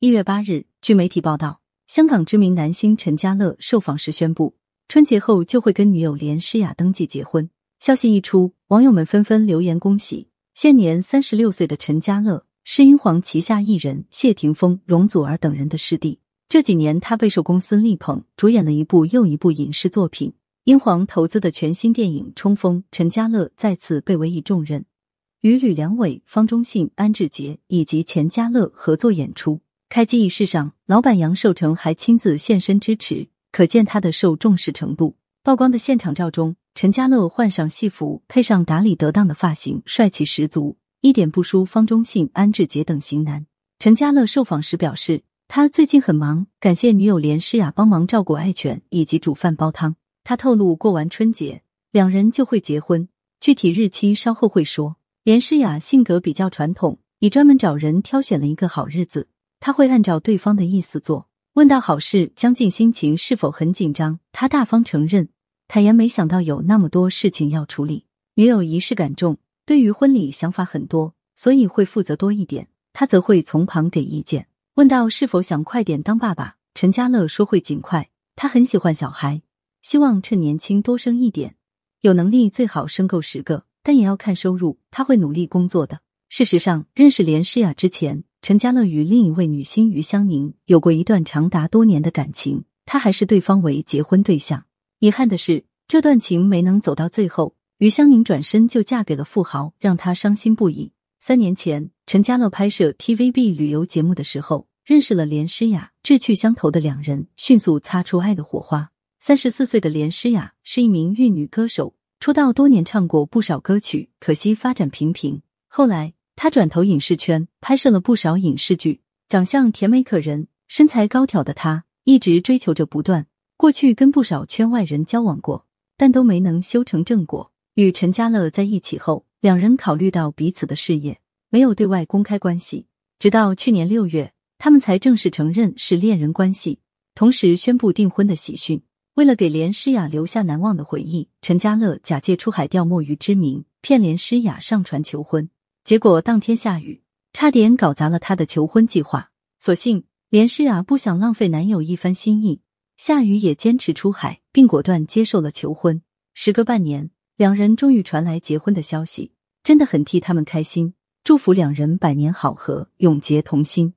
一月八日，据媒体报道，香港知名男星陈家乐受访时宣布，春节后就会跟女友连诗雅登记结婚。消息一出，网友们纷纷留言恭喜。现年三十六岁的陈家乐是英皇旗下艺人谢霆锋、容祖儿等人的师弟。这几年，他备受公司力捧，主演了一部又一部影视作品。英皇投资的全新电影《冲锋》，陈家乐再次被委以重任，与吕良伟、方中信、安志杰以及钱嘉乐合作演出。开机仪式上，老板杨受成还亲自现身支持，可见他的受重视程度。曝光的现场照中，陈家乐换上戏服，配上打理得当的发型，帅气十足，一点不输方中信、安志杰等型男。陈家乐受访时表示。他最近很忙，感谢女友连诗雅帮忙照顾爱犬以及煮饭煲汤。他透露，过完春节两人就会结婚，具体日期稍后会说。连诗雅性格比较传统，已专门找人挑选了一个好日子，他会按照对方的意思做。问到好事，江静心情是否很紧张？他大方承认，坦言没想到有那么多事情要处理。女友仪式感重，对于婚礼想法很多，所以会负责多一点，他则会从旁给意见。问到是否想快点当爸爸，陈家乐说会尽快。他很喜欢小孩，希望趁年轻多生一点，有能力最好生够十个，但也要看收入。他会努力工作的。事实上，认识连诗雅之前，陈家乐与另一位女星于香凝有过一段长达多年的感情，他还视对方为结婚对象。遗憾的是，这段情没能走到最后，于香凝转身就嫁给了富豪，让他伤心不已。三年前，陈家乐拍摄 TVB 旅游节目的时候。认识了连诗雅，志趣相投的两人迅速擦出爱的火花。三十四岁的连诗雅是一名粤女歌手，出道多年，唱过不少歌曲，可惜发展平平。后来他转投影视圈，拍摄了不少影视剧。长相甜美可人，身材高挑的他一直追求着不断。过去跟不少圈外人交往过，但都没能修成正果。与陈家乐在一起后，两人考虑到彼此的事业，没有对外公开关系。直到去年六月。他们才正式承认是恋人关系，同时宣布订婚的喜讯。为了给连诗雅留下难忘的回忆，陈家乐假借出海钓墨鱼之名，骗连诗雅上船求婚。结果当天下雨，差点搞砸了他的求婚计划。所幸连诗雅不想浪费男友一番心意，夏雨也坚持出海，并果断接受了求婚。时隔半年，两人终于传来结婚的消息，真的很替他们开心，祝福两人百年好合，永结同心。